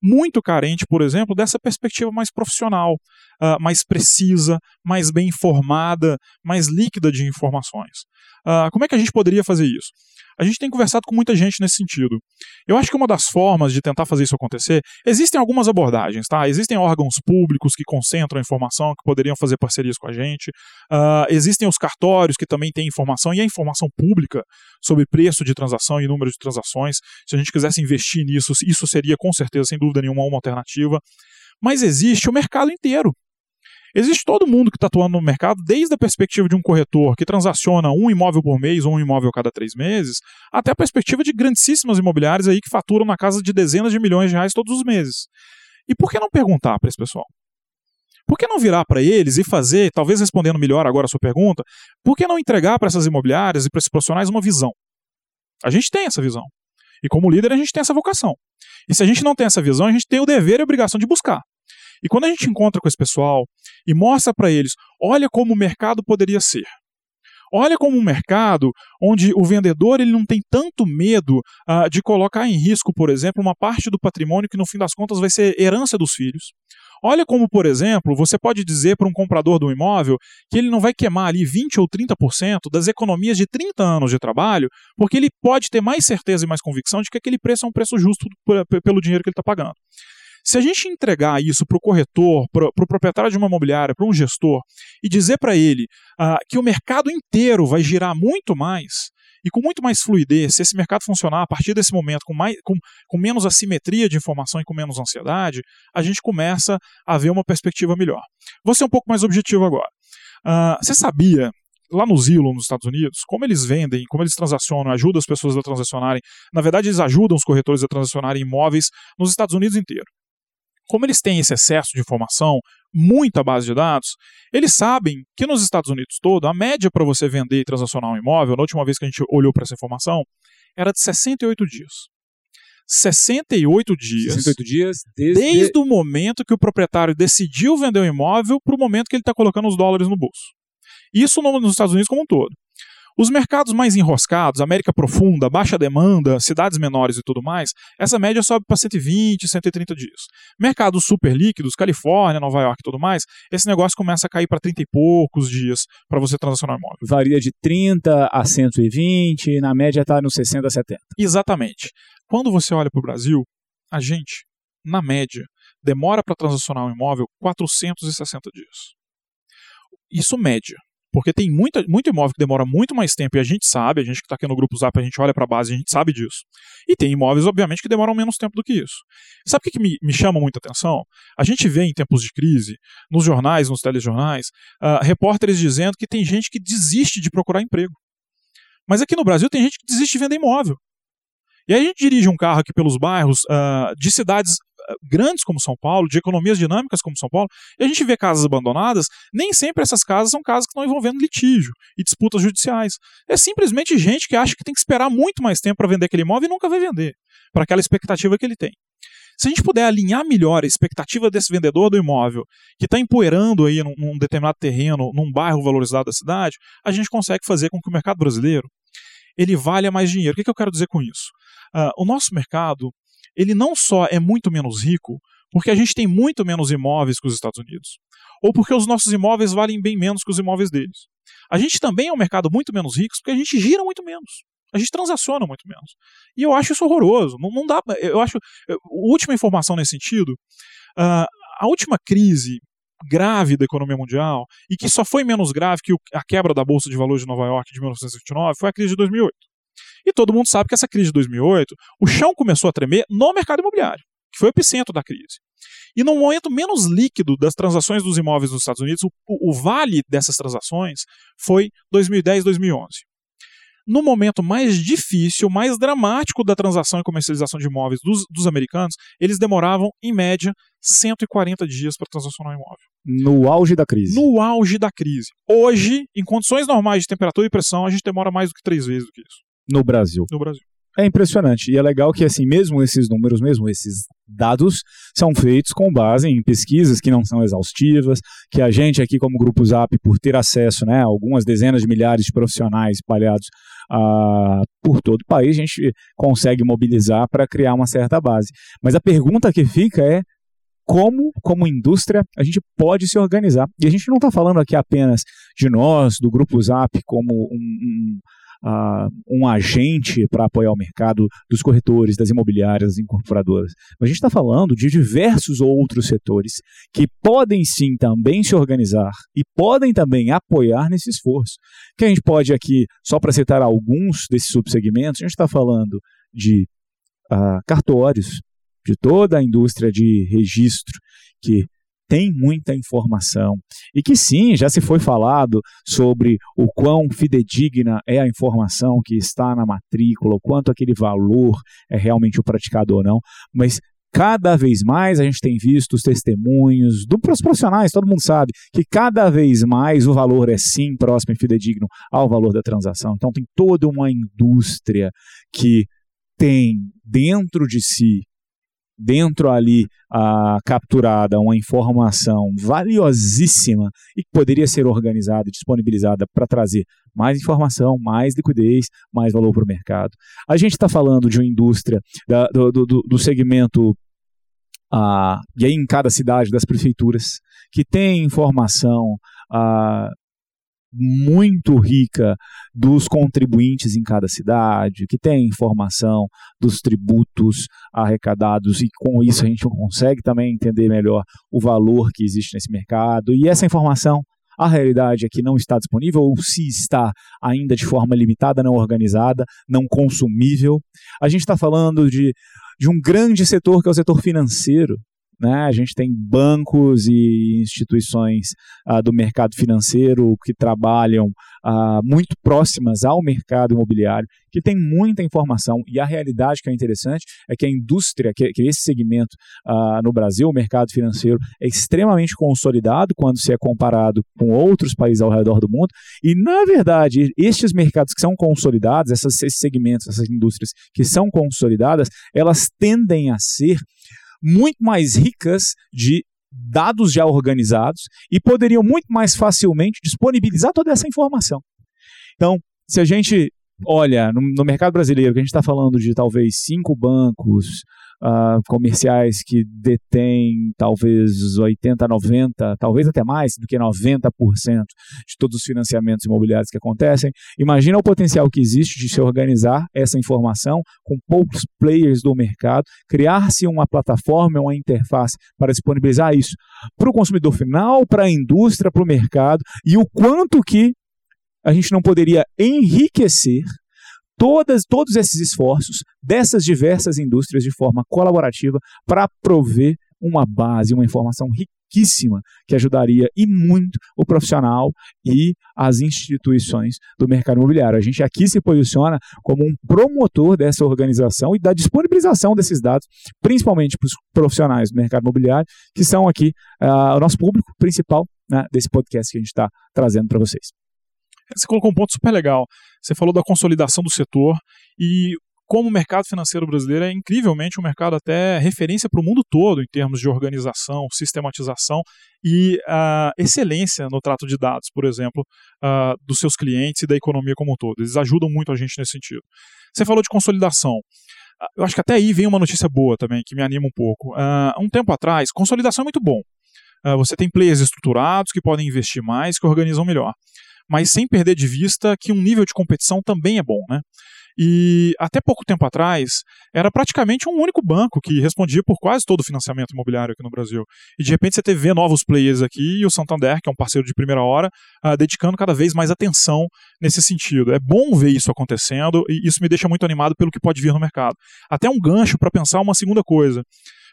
muito carente, por exemplo, dessa perspectiva mais profissional, uh, mais precisa, mais bem informada, mais líquida de informações. Uh, como é que a gente poderia fazer isso? A gente tem conversado com muita gente nesse sentido. Eu acho que uma das formas de tentar fazer isso acontecer, existem algumas abordagens, tá? Existem órgãos públicos que concentram a informação, que poderiam fazer parcerias com a gente. Uh, existem os cartórios que também têm informação, e a informação pública sobre preço de transação e número de transações. Se a gente quisesse investir nisso, isso seria com certeza, sem dúvida nenhuma, uma alternativa. Mas existe o mercado inteiro. Existe todo mundo que está atuando no mercado, desde a perspectiva de um corretor que transaciona um imóvel por mês ou um imóvel cada três meses, até a perspectiva de grandíssimas imobiliárias aí que faturam na casa de dezenas de milhões de reais todos os meses. E por que não perguntar para esse pessoal? Por que não virar para eles e fazer, talvez respondendo melhor agora a sua pergunta, por que não entregar para essas imobiliárias e para esses profissionais uma visão? A gente tem essa visão. E como líder, a gente tem essa vocação. E se a gente não tem essa visão, a gente tem o dever e a obrigação de buscar. E quando a gente encontra com esse pessoal e mostra para eles, olha como o mercado poderia ser. Olha como um mercado onde o vendedor ele não tem tanto medo uh, de colocar em risco, por exemplo, uma parte do patrimônio que no fim das contas vai ser herança dos filhos. Olha como, por exemplo, você pode dizer para um comprador do imóvel que ele não vai queimar ali 20 ou 30% das economias de 30 anos de trabalho, porque ele pode ter mais certeza e mais convicção de que aquele preço é um preço justo pelo dinheiro que ele está pagando. Se a gente entregar isso para o corretor, para o pro proprietário de uma imobiliária, para um gestor, e dizer para ele uh, que o mercado inteiro vai girar muito mais, e com muito mais fluidez, se esse mercado funcionar a partir desse momento com, mais, com, com menos assimetria de informação e com menos ansiedade, a gente começa a ver uma perspectiva melhor. Vou ser um pouco mais objetivo agora. Uh, você sabia lá no Zillow, nos Estados Unidos, como eles vendem, como eles transacionam, ajudam as pessoas a transacionarem. Na verdade, eles ajudam os corretores a transacionarem imóveis nos Estados Unidos inteiro como eles têm esse excesso de informação, muita base de dados, eles sabem que nos Estados Unidos todo, a média para você vender e transacionar um imóvel, na última vez que a gente olhou para essa informação, era de 68 dias. 68 dias.
68 dias desde...
desde o momento que o proprietário decidiu vender o imóvel para o momento que ele está colocando os dólares no bolso. Isso nos Estados Unidos como um todo. Os mercados mais enroscados, América Profunda, baixa demanda, cidades menores e tudo mais, essa média sobe para 120, 130 dias. Mercados super líquidos, Califórnia, Nova York e tudo mais, esse negócio começa a cair para 30 e poucos dias para você transacionar imóvel.
Varia de 30 a 120, e na média está nos 60 a 70.
Exatamente. Quando você olha para o Brasil, a gente, na média, demora para transacionar um imóvel 460 dias. Isso média. Porque tem muita, muito imóvel que demora muito mais tempo e a gente sabe, a gente que está aqui no grupo Zap, a gente olha para a base, a gente sabe disso. E tem imóveis, obviamente, que demoram menos tempo do que isso. Sabe o que, que me, me chama muita atenção? A gente vê em tempos de crise, nos jornais, nos telejornais, uh, repórteres dizendo que tem gente que desiste de procurar emprego. Mas aqui no Brasil tem gente que desiste de vender imóvel. E aí a gente dirige um carro aqui pelos bairros uh, de cidades grandes como São Paulo, de economias dinâmicas como São Paulo, e a gente vê casas abandonadas, nem sempre essas casas são casas que estão envolvendo litígio e disputas judiciais. É simplesmente gente que acha que tem que esperar muito mais tempo para vender aquele imóvel e nunca vai vender, para aquela expectativa que ele tem. Se a gente puder alinhar melhor a expectativa desse vendedor do imóvel, que está empoeirando aí num, num, determinado terreno, num bairro valorizado da cidade, a gente consegue fazer com que o mercado brasileiro ele valha mais dinheiro. O que, que eu quero dizer com isso? Uh, o nosso mercado ele não só é muito menos rico, porque a gente tem muito menos imóveis que os Estados Unidos, ou porque os nossos imóveis valem bem menos que os imóveis deles. A gente também é um mercado muito menos rico porque a gente gira muito menos. A gente transaciona muito menos. E eu acho isso horroroso. Não, não dá. Eu acho. última informação nesse sentido. Uh, a última crise grave da economia mundial, e que só foi menos grave que a quebra da Bolsa de Valores de Nova York de 1929, foi a crise de 2008. E todo mundo sabe que essa crise de 2008, o chão começou a tremer no mercado imobiliário, que foi o epicentro da crise. E no momento menos líquido das transações dos imóveis nos Estados Unidos, o, o vale dessas transações foi 2010, 2011. no momento mais difícil, mais dramático da transação e comercialização de imóveis dos, dos americanos, eles demoravam, em média, 140 dias para transacionar um imóvel.
No auge da crise.
No auge da crise. Hoje, em condições normais de temperatura e pressão, a gente demora mais do que três vezes do que isso.
No Brasil.
No Brasil.
É impressionante. E é legal que, assim, mesmo esses números, mesmo esses dados, são feitos com base em pesquisas que não são exaustivas, que a gente aqui, como Grupo Zap, por ter acesso né, a algumas dezenas de milhares de profissionais espalhados uh, por todo o país, a gente consegue mobilizar para criar uma certa base. Mas a pergunta que fica é como, como indústria, a gente pode se organizar. E a gente não está falando aqui apenas de nós, do Grupo Zap, como um, um uh, um agente para apoiar o mercado dos corretores, das imobiliárias, das incorporadoras. Mas a gente está falando de diversos outros setores que podem sim também se organizar e podem também apoiar nesse esforço. Que a gente pode aqui, só para citar alguns desses subsegmentos, a gente está falando de uh, cartórios, de toda a indústria de registro que tem muita informação. E que sim, já se foi falado sobre o quão fidedigna é a informação que está na matrícula, o quanto aquele valor é realmente o praticado ou não, mas cada vez mais a gente tem visto os testemunhos dos profissionais, todo mundo sabe que cada vez mais o valor é sim próximo e fidedigno ao valor da transação. Então tem toda uma indústria que tem dentro de si dentro ali a, capturada uma informação valiosíssima e que poderia ser organizada e disponibilizada para trazer mais informação, mais liquidez, mais valor para o mercado. A gente está falando de uma indústria da, do, do, do segmento ah, e aí em cada cidade das prefeituras, que tem informação ah, muito rica dos contribuintes em cada cidade, que tem informação dos tributos arrecadados e com isso a gente consegue também entender melhor o valor que existe nesse mercado. E essa informação, a realidade é que não está disponível ou se está ainda de forma limitada, não organizada, não consumível. A gente está falando de, de um grande setor que é o setor financeiro, né? A gente tem bancos e instituições ah, do mercado financeiro que trabalham ah, muito próximas ao mercado imobiliário, que tem muita informação. E a realidade que é interessante é que a indústria, que, que esse segmento ah, no Brasil, o mercado financeiro, é extremamente consolidado quando se é comparado com outros países ao redor do mundo. E, na verdade, estes mercados que são consolidados, essas, esses segmentos, essas indústrias que são consolidadas, elas tendem a ser muito mais ricas de dados já organizados e poderiam muito mais facilmente disponibilizar toda essa informação. Então, se a gente olha no, no mercado brasileiro, que a gente está falando de talvez cinco bancos, uh, comerciais que detêm talvez 80, 90, talvez até mais do que 90% de todos os financiamentos imobiliários que acontecem. Imagina o potencial que existe de se organizar essa informação com poucos players do mercado, criar-se uma plataforma, uma interface para disponibilizar isso para o consumidor final, para a indústria, para o mercado e o quanto que a gente não poderia enriquecer todas, todos esses esforços dessas diversas indústrias de forma colaborativa para prover uma base, uma informação riquíssima que ajudaria e muito o profissional e as instituições do mercado imobiliário. A gente aqui se posiciona como um promotor dessa organização e da disponibilização desses dados, principalmente para os profissionais do mercado imobiliário, que são aqui uh, o nosso público principal né, desse podcast que a gente está trazendo para vocês.
Você colocou um ponto super legal. Você falou da consolidação do setor e como o mercado financeiro brasileiro é incrivelmente um mercado até referência para o mundo todo em termos de organização, sistematização e uh, excelência no trato de dados, por exemplo, uh, dos seus clientes e da economia como um todo. Eles ajudam muito a gente nesse sentido. Você falou de consolidação. Uh, eu acho que até aí vem uma notícia boa também, que me anima um pouco. um tempo atrás, consolidação é muito bom. você tem players estruturados que podem investir mais, que organizam melhor mas sem perder de vista que um nível de competição também é bom, né? E até pouco tempo atrás, era praticamente um único banco que respondia por quase todo o financiamento imobiliário aqui no Brasil. E de repente você teve novos players aqui e o Santander, que é um parceiro de primeira hora, uh, dedicando cada vez mais atenção nesse sentido. É bom ver isso acontecendo e isso me deixa muito animado pelo que pode vir no mercado. Até um gancho para pensar uma segunda coisa.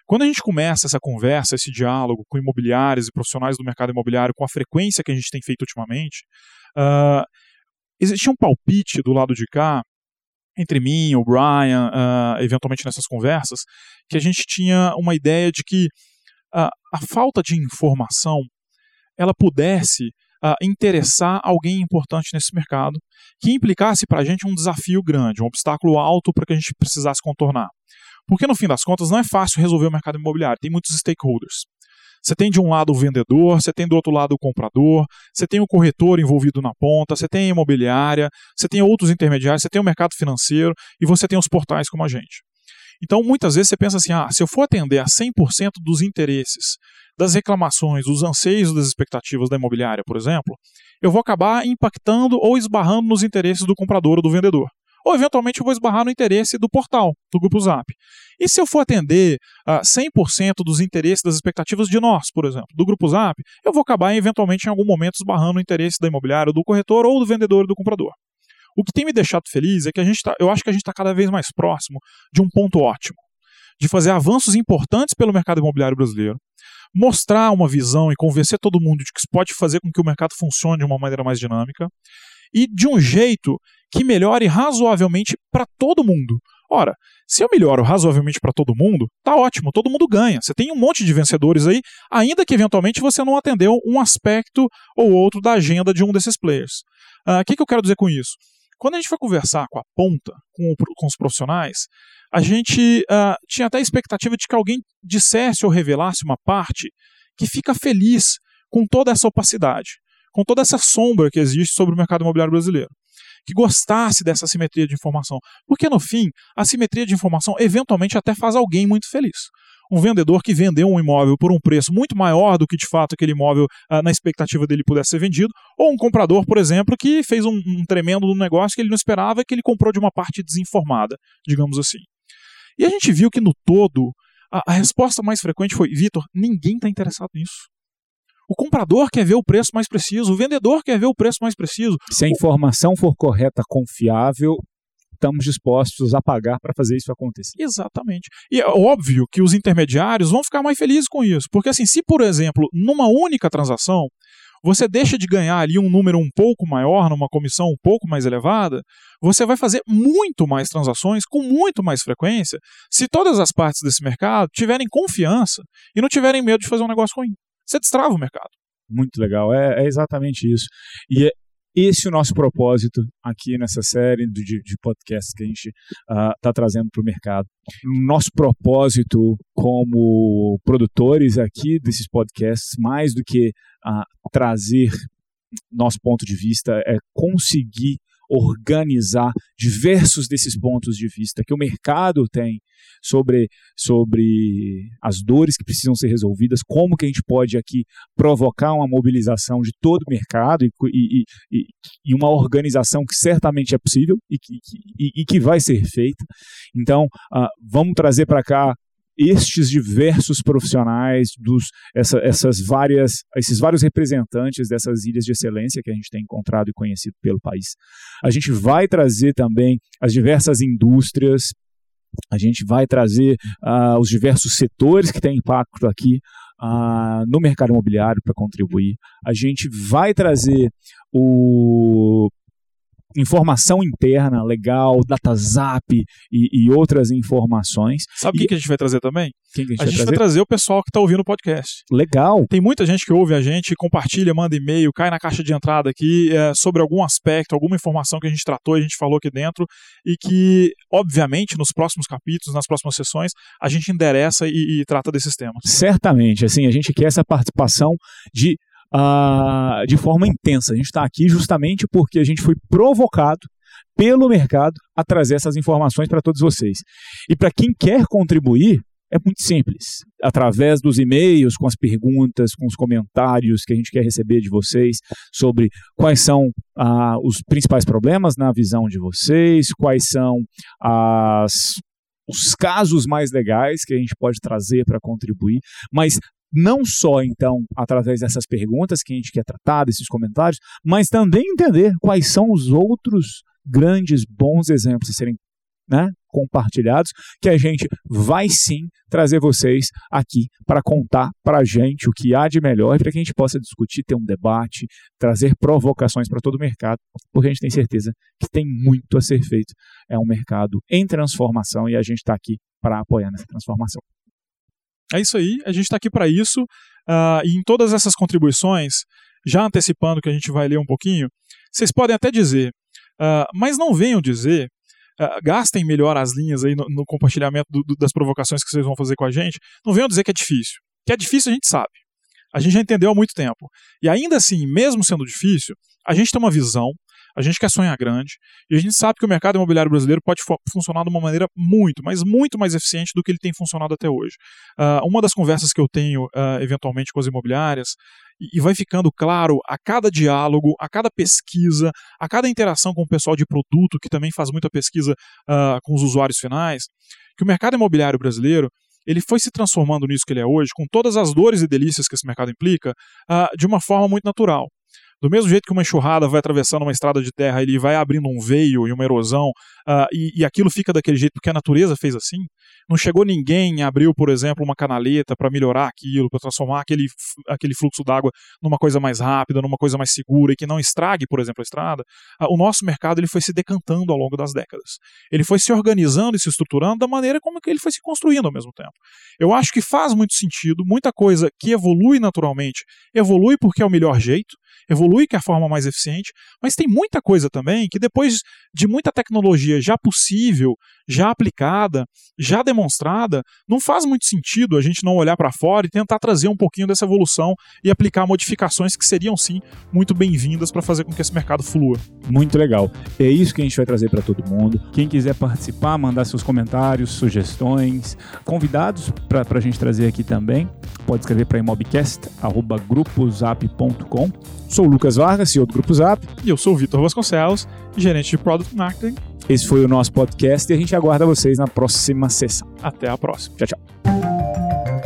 Quando a gente começa essa conversa, esse diálogo com imobiliários e profissionais do mercado imobiliário com a frequência que a gente tem feito ultimamente, uh, existia um palpite do lado de cá, entre mim, o Brian, uh, eventualmente nessas conversas, que a gente tinha uma ideia de que uh, a falta de informação ela pudesse interessar alguém importante nesse mercado, que implicasse para a gente um desafio grande, um obstáculo alto para que a gente precisasse contornar. Porque no fim das contas não é fácil resolver o mercado imobiliário, tem muitos stakeholders. Você tem de um lado o vendedor, você tem do outro lado o comprador, você tem o corretor envolvido na ponta, você tem a imobiliária, você tem outros intermediários, você tem o mercado financeiro e você tem os portais como a gente. Então, muitas vezes você pensa assim: ah, se eu for atender a 100% dos interesses, das reclamações, dos anseios, das expectativas da imobiliária, por exemplo, eu vou acabar impactando ou esbarrando nos interesses do comprador ou do vendedor ou eventualmente eu vou esbarrar no interesse do portal, do Grupo Zap. E se eu for atender uh, 100% dos interesses, das expectativas de nós, por exemplo, do Grupo Zap, eu vou acabar eventualmente em algum momento esbarrando no interesse da imobiliária, do corretor ou do vendedor e do comprador. O que tem me deixado feliz é que a gente tá, eu acho que a gente está cada vez mais próximo de um ponto ótimo, de fazer avanços importantes pelo mercado imobiliário brasileiro, mostrar uma visão e convencer todo mundo de que isso pode fazer com que o mercado funcione de uma maneira mais dinâmica e de um jeito que melhore razoavelmente para todo mundo. Ora, se eu melhoro razoavelmente para todo mundo, tá ótimo, todo mundo ganha. Você tem um monte de vencedores aí, ainda que eventualmente você não atendeu um aspecto ou outro da agenda de um desses players. O uh, que, que eu quero dizer com isso? Quando a gente foi conversar com a ponta, com, o, com os profissionais, a gente uh, tinha até a expectativa de que alguém dissesse ou revelasse uma parte que fica feliz com toda essa opacidade, com toda essa sombra que existe sobre o mercado imobiliário brasileiro que gostasse dessa simetria de informação. Porque, no fim, a simetria de informação eventualmente até faz alguém muito feliz. Um vendedor que vendeu um imóvel por um preço muito maior do que de fato aquele imóvel, ah, na expectativa dele, pudesse ser vendido, ou um comprador, por exemplo, que fez um, um tremendo negócio que ele não esperava e que ele comprou de uma parte desinformada, digamos assim. E a gente viu que, no todo, a, a resposta mais frequente foi: Vitor, ninguém está interessado nisso. O comprador quer ver o preço mais preciso, o vendedor quer ver o preço mais preciso.
Se a informação for correta, confiável, estamos dispostos a pagar para fazer isso acontecer.
Exatamente. E é óbvio que os intermediários vão ficar mais felizes com isso, porque assim, se por exemplo, numa única transação, você deixa de ganhar ali um número um pouco maior, numa comissão um pouco mais elevada, você vai fazer muito mais transações com muito mais frequência se todas as partes desse mercado tiverem confiança e não tiverem medo de fazer um negócio ruim você destrava o mercado.
Muito legal, é, é exatamente isso. E é esse o nosso propósito aqui nessa série de, de podcasts que a gente está uh, trazendo para o mercado. Nosso propósito como produtores aqui desses podcasts, mais do que uh, trazer nosso ponto de vista, é conseguir organizar diversos desses pontos de vista que o mercado tem sobre, sobre as dores que precisam ser resolvidas, como que a gente pode aqui provocar uma mobilização de todo o mercado e, e, e, e uma organização que certamente é possível e que, e, que vai ser feita. Então, uh, vamos trazer para cá estes diversos profissionais, dos, essa, essas várias, esses vários representantes dessas ilhas de excelência que a gente tem encontrado e conhecido pelo país. A gente vai trazer também as diversas indústrias, a gente vai trazer uh, os diversos setores que têm impacto aqui uh, no mercado imobiliário para contribuir. A gente vai trazer o informação interna legal, datazap e, e outras informações.
Sabe o que, que a gente vai trazer também?
Quem que a gente,
a
vai,
gente
trazer?
vai trazer o pessoal que está ouvindo o podcast.
Legal.
Tem muita gente que ouve a gente, compartilha, manda e-mail, cai na caixa de entrada aqui é, sobre algum aspecto, alguma informação que a gente tratou, a gente falou aqui dentro e que, obviamente, nos próximos capítulos, nas próximas sessões, a gente endereça e, e trata desses temas.
Certamente, assim, a gente quer essa participação de uh, de forma intensa. A gente está aqui justamente porque a gente foi provocado pelo mercado a trazer essas informações para todos vocês. E para quem quer contribuir, é muito simples. Através dos e-mails, com as perguntas, com os comentários que a gente quer receber de vocês sobre quais são ah, os principais problemas na visão de vocês, quais são as, os casos mais legais que a gente pode trazer para contribuir, mas não só então através dessas perguntas que a gente quer tratar, desses comentários, mas também entender quais são os outros grandes bons exemplos a serem né, compartilhados, que a gente vai sim trazer vocês aqui para contar para a gente o que há de melhor, para que a gente possa discutir, ter um debate, trazer provocações para todo o mercado, porque a gente tem certeza que tem muito a ser feito. É um mercado em transformação e a gente está aqui para apoiar nessa transformação.
É isso aí, a gente está aqui para isso, uh, e em todas essas contribuições, já antecipando que a gente vai ler um pouquinho, vocês podem até dizer, uh, mas não venham dizer Uh, gastem melhor as linhas aí no, no compartilhamento do, do, das provocações que vocês vão fazer com a gente. Não venham dizer que é difícil. Que é difícil a gente sabe. A gente já entendeu há muito tempo. E ainda assim, mesmo sendo difícil, a gente tem uma visão, a gente quer sonhar grande e a gente sabe que o mercado imobiliário brasileiro pode funcionar de uma maneira muito, mas muito mais eficiente do que ele tem funcionado até hoje. Uh, uma das conversas que eu tenho uh, eventualmente com as imobiliárias e, e vai ficando claro a cada diálogo, a cada pesquisa, a cada interação com o pessoal de produto que também faz muita pesquisa uh, com os usuários finais, que o mercado imobiliário brasileiro ele foi se transformando nisso que ele é hoje, com todas as dores e delícias que esse mercado implica, de uma forma muito natural. Do mesmo jeito que uma enxurrada vai atravessando uma estrada de terra, ele vai abrindo um veio e uma erosão, uh, e, e, aquilo fica daquele jeito porque a natureza fez assim. Não chegou ninguém abriu, por exemplo, uma canaleta para melhorar aquilo, para transformar aquele, aquele fluxo d'água numa coisa mais rápida, numa coisa mais segura e que não estrague, por exemplo, a estrada. Uh, o nosso mercado ele foi se decantando ao longo das décadas. Ele foi se organizando e se estruturando da maneira como ele foi se construindo ao mesmo tempo. Eu acho que faz muito sentido, muita coisa que evolui naturalmente, evolui porque é o melhor jeito, evolui que é a forma mais eficiente, mas tem muita coisa também que depois de muita tecnologia já possível, já aplicada, já demonstrada, não faz muito sentido a gente não olhar para fora e tentar trazer um pouquinho dessa evolução e aplicar modificações que seriam sim muito bem-vindas para fazer com que esse mercado flua.
Muito legal. É isso que a gente vai trazer para todo mundo. Quem quiser participar, mandar seus comentários, sugestões, convidados para a gente trazer aqui também, pode escrever para imobcast@grupozap.com Sou o Lucas Vargas, CEO do Grupo Zap.
E eu sou o Vitor Vasconcelos, gerente de Product Marketing.
Esse foi o nosso podcast e a gente aguarda vocês na próxima sessão.
Até a próxima.
Tchau, tchau.